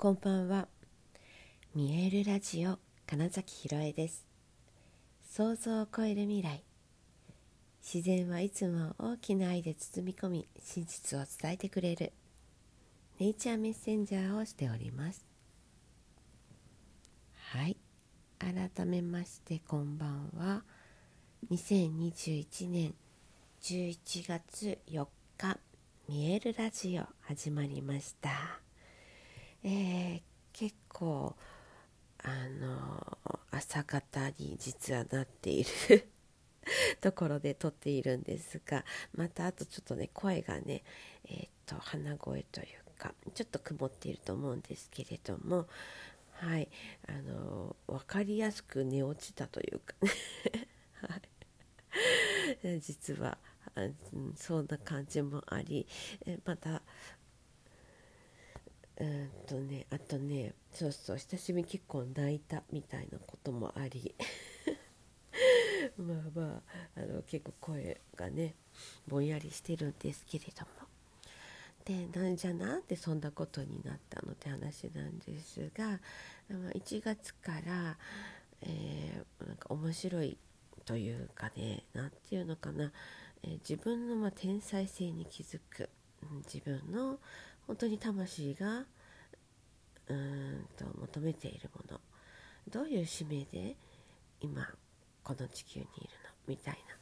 こんばんは。見えるラジオ金崎ひろえです。想像を超える未来。自然はいつも大きな愛で包み込み真実を伝えてくれる。ネイチャーメッセンジャーをしております。はい。改めましてこんばんは。2021年11月4日見えるラジオ始まりました。えー、結構あの朝方に実はなっている ところで撮っているんですがまたあとちょっとね声がねえー、っと鼻声というかちょっと曇っていると思うんですけれどもはいあの分かりやすく寝落ちたというかね はい、実はそんな感じもありまたうんとねあとねそうそう親しみ結構泣いたみたいなこともあり。まあまああの結構声がねぼんやりしてるんですけれども。でなんじゃなんでそんなことになったのって話なんですが1月から、えー、なんか面白いというかね何て言うのかな、えー、自分のま天才性に気づく。自分の本当に魂がうんと求めているもの。どういう使命で今この地球にいるの？みたいな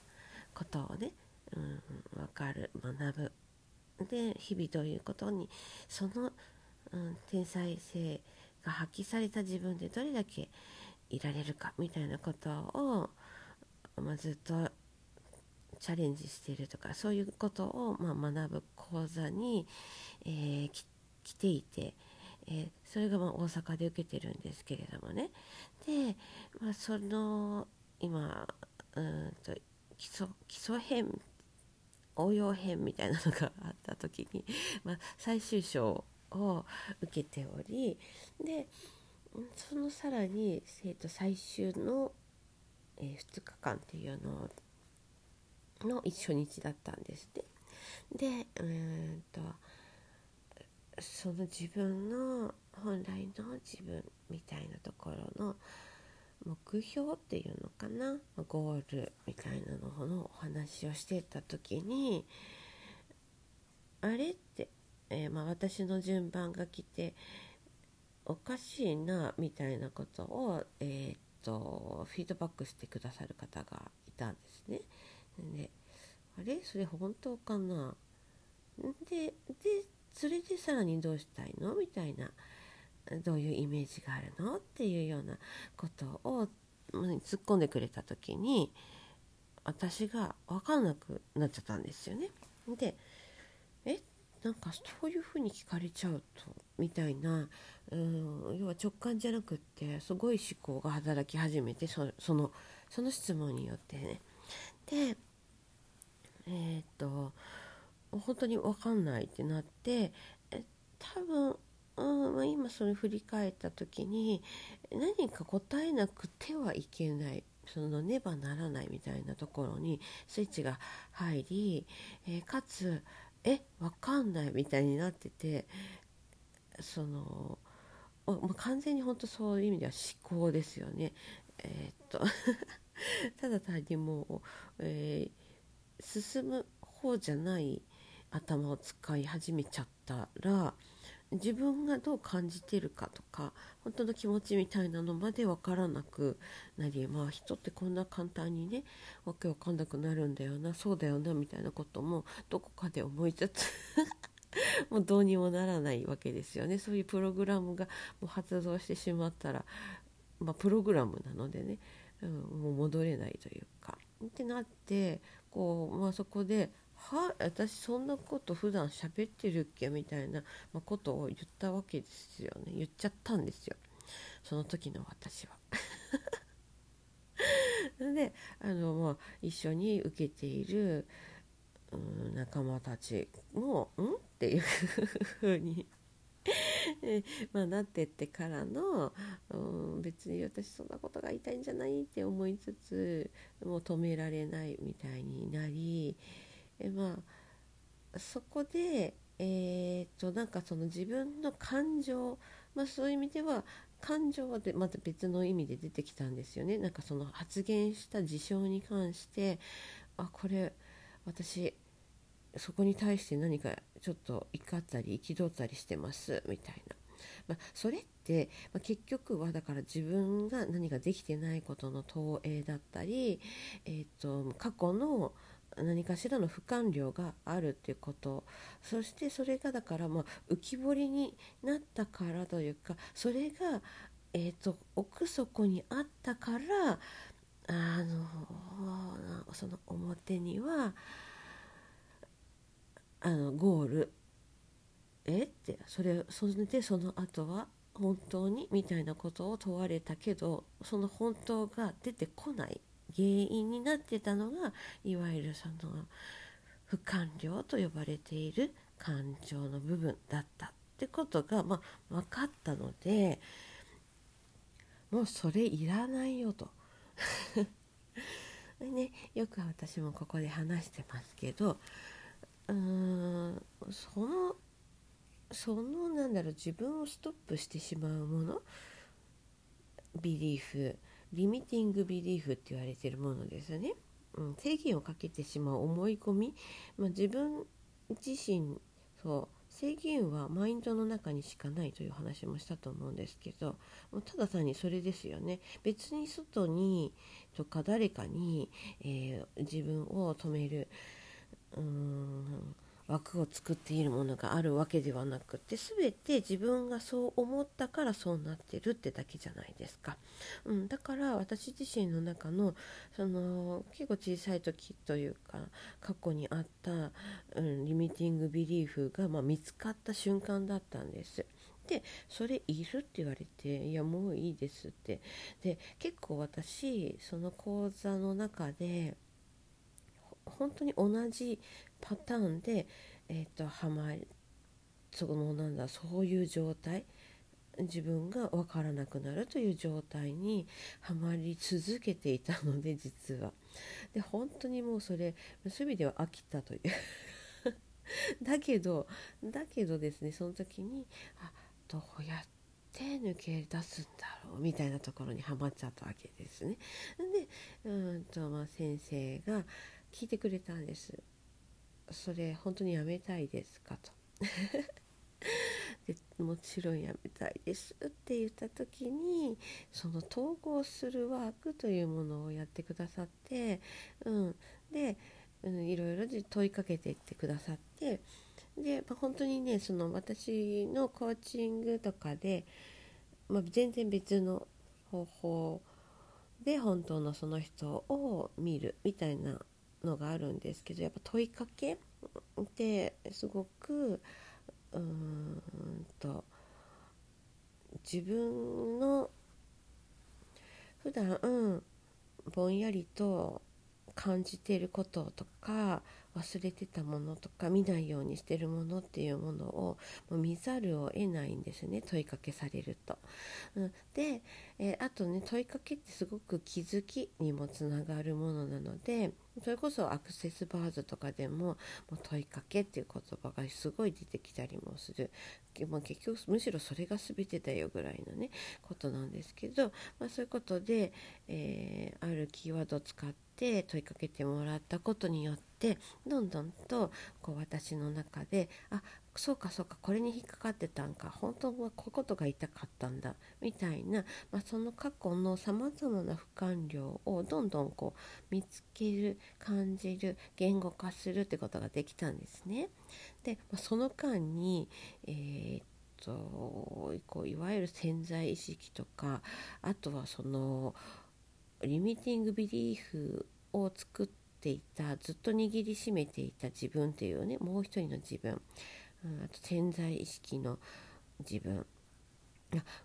ことをね、うん、分かる学ぶ。で日々どういうことにその、うん、天才性が発揮された自分でどれだけいられるかみたいなことを、まあ、ずっとチャレンジしているとかそういうことを、まあ、学ぶ講座に、えー、来ていて、えー、それがま大阪で受けてるんですけれどもね。で、まあ、その今うんと基礎基礎編応用編みたいなのがあった時に、まあ、最終章を受けておりでそのさらに、えー、と最終の、えー、2日間っていうのをの初日だったんですね。でうんとその自分の本来の自分みたいなところの目標っていうのかなゴールみたいなののお話をしてた時にあれって、えー、まあ、私の順番が来ておかしいなみたいなことを、えー、っとフィードバックしてくださる方がいたんですね。であれ？それ本当かな？ででそれでさらにどうしたいの？みたいなどういうイメージがあるの？っていうようなことを突っ込んでくれた時に私が分かんなくなっちゃったんですよね。でえ？なんかそういうふうに聞かれちゃうとみたいな。うん要は直感じゃなくってすごい思考が働き始めてそのその質問によってね。でえー、っと本当に分かんないってなって多分、うん、今それ振り返った時に何か答えなくてはいけないそのねばならないみたいなところにスイッチが入り、えー、かつえ分かんないみたいになっててそのもう完全に本当そういう意味では思考ですよね。えー、っと ただ単にもう、えー、進む方じゃない頭を使い始めちゃったら自分がどう感じてるかとか本当の気持ちみたいなのまで分からなくなりまあ人ってこんな簡単にねわけわかんなくなるんだよなそうだよなみたいなこともどこかで思いつつ もうどうにもならないわけですよね。そういうプログラムがもう発動してしまったら、まあ、プログラムなのでね、うん、もう戻れないというか。ってなってこう、まあ、そこでは私そんなこと普段喋ってるっけみたいな、ことを言ったわけですよね言っちゃったんですよその時の私は。であの、まあ、一緒に受けている、うん、仲間たちも「ん?」っていうふうに まあ、なってってからの、う、別に私そんなことが言いたいんじゃないって思いつつもう止められないみたいになりえまあそこでえー、となんかその自分の感情、まあ、そういう意味では感情はでまた別の意味で出てきたんですよね。なんかその発言した事象に関してあこれ私そこに対して何かちょっと怒ったり憤ったりしてますみたいな、まあ、それって、まあ、結局はだから自分が何かできてないことの投影だったり、えーと、過去の何かしらの不完了があるっていうこと。そしてそれがだからまあ浮き彫りになったからというかそれが、えーと奥底にあったからあのその表にはあのゴールえ？ってそれそれでその後は本当にみたいなことを問われたけどその本当が出てこない原因になってたのがいわゆるその不完了と呼ばれている感情の部分だったってことが、まあ、分かったのでもうそれいらないよと。ね、よく私もここで話してますけどうーんそのそのなんだろう自分をストップしてしまうもの？ビリーフリミティングビリーフって言われてるものですよね、うん、制限をかけてしまう思い込み、まあ、自分自身そう制限はマインドの中にしかないという話もしたと思うんですけどただ単にそれですよね。別に外にとか誰かに、えー、自分を止める。うーん枠を作っているものがあるわけではなくて全て自分がそう思ったからそうなってるってだけじゃないですか、うん、だから私自身の中のその結構小さい時というか過去にあった、うん、リミティングビリーフが、まあ、見つかった瞬間だったんです。でそれいるって言われていやもういいですってで結構私その講座の中で本当に同じパターンで、えーと、はまりそのなんだそういう状態自分が分からなくなるという状態にはまり続けていたので実は。で本当にもうそれそういう意味では飽きたという。だけどだけどですねその時にあどうやって抜け出すんだろうみたいなところにはまっちゃったわけですね。でうんとまあ先生が聞いてくれたんです。それ本当にやめたいですかと。でもちろんやめたいですって言った時にその統合するワークというものをやってくださって、うん、で、うん、いろいろ問いかけていってくださってで、まあ、本当にねその私のコーチングとかで、まあ、全然別の方法で本当のその人を見るみたいなのがあるんですけどやっぱ問いかけってすごくうーんと自分の普段、うん、ぼんやりと感じていることとか忘れてたものとか見ないようにしてるものっていうものをもう見ざるを得ないんですね問いかけされると。うん、で、えー、あとね問いかけってすごく気づきにもつながるものなのでそれこそアクセスバーズとかでももう問いかけっていう言葉がすごい出てきたりもする、まあ、結局むしろそれが全てだよぐらいのねことなんですけど、まあ、そういうことで、えー、あるキーワードを使って問いかけてもらったことによってどんどんとこう私の中であそうかそうかこれに引っかかってたんか本当はこういうことが言いたかったんだみたいな、まあ、その過去のさまざまな不完了をどんどんこう見つける感じる言語化するってことができたんですね。で、まあ、その間に、えーとこういわゆる潜在意識とかあとはそのリミティングビリーフを作ってていたずっと握りしめていた自分っていうねもう一人の自分。うん、あと潜在意識の自分。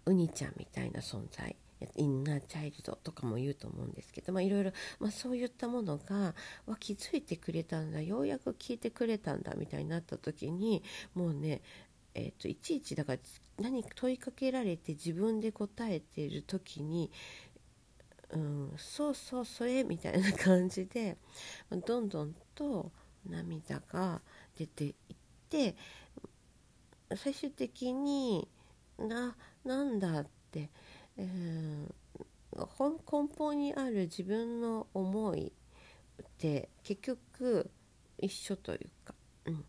ウニちゃんみたいな存在。インナーチャイルドとかも言うと思うんですけど、いろいろ、そういったものがわ気づいてくれたんだようやく聞いてくれたんだみたいになった時にもうねえーと、いちいちだから何問いかけられて自分で答えている時に、うん、そうそうそれみたいな感じで どんどんと涙が出ていって最終的にななんだって、えー、根本にある自分の思いって結局一緒というか、うん、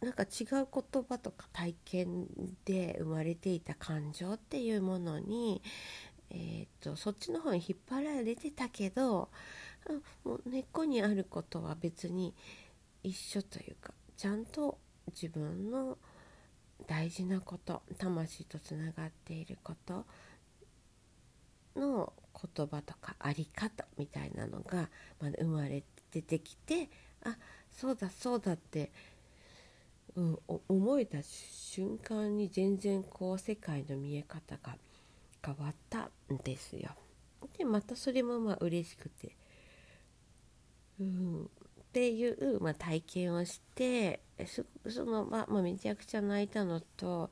なんか違う言葉とか体験で生まれていた感情っていうものに、えーと、そっちの方に引っ張られてたけどもう根っこにあることは別に一緒というかちゃんと自分の大事なこと魂とつながっていることの言葉とかあり方みたいなのがまだ生まれて出てきてあそうだそうだって、うん、思えた瞬間に全然こう世界の見え方が変わったんですよ。でまたそれもまあ嬉しくて、うん、っていう、まあ、体験をしてその、ままあ、めちゃくちゃ泣いたのと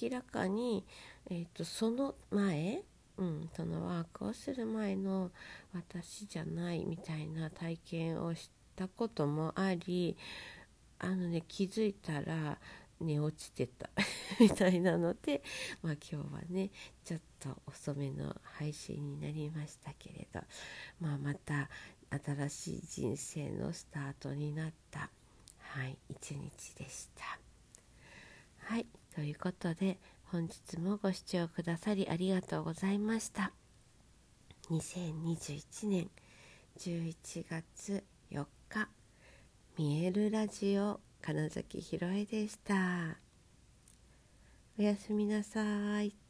明らかに、えーと、その前、うん、そのワークをする前の私じゃないみたいな体験をしたこともありあのね気づいたら寝落ちてた。みたいなので、まあ、今日はねちょっと遅めの配信になりましたけれど、まあ、また新しい人生のスタートになった、はい、一日でした。はいということで本日もご視聴くださりありがとうございました。2021年11月4日見えるラジオ金崎ひろえでした。おやすみなさい。